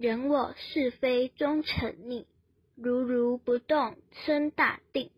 人我是非终成逆如如不动生大定。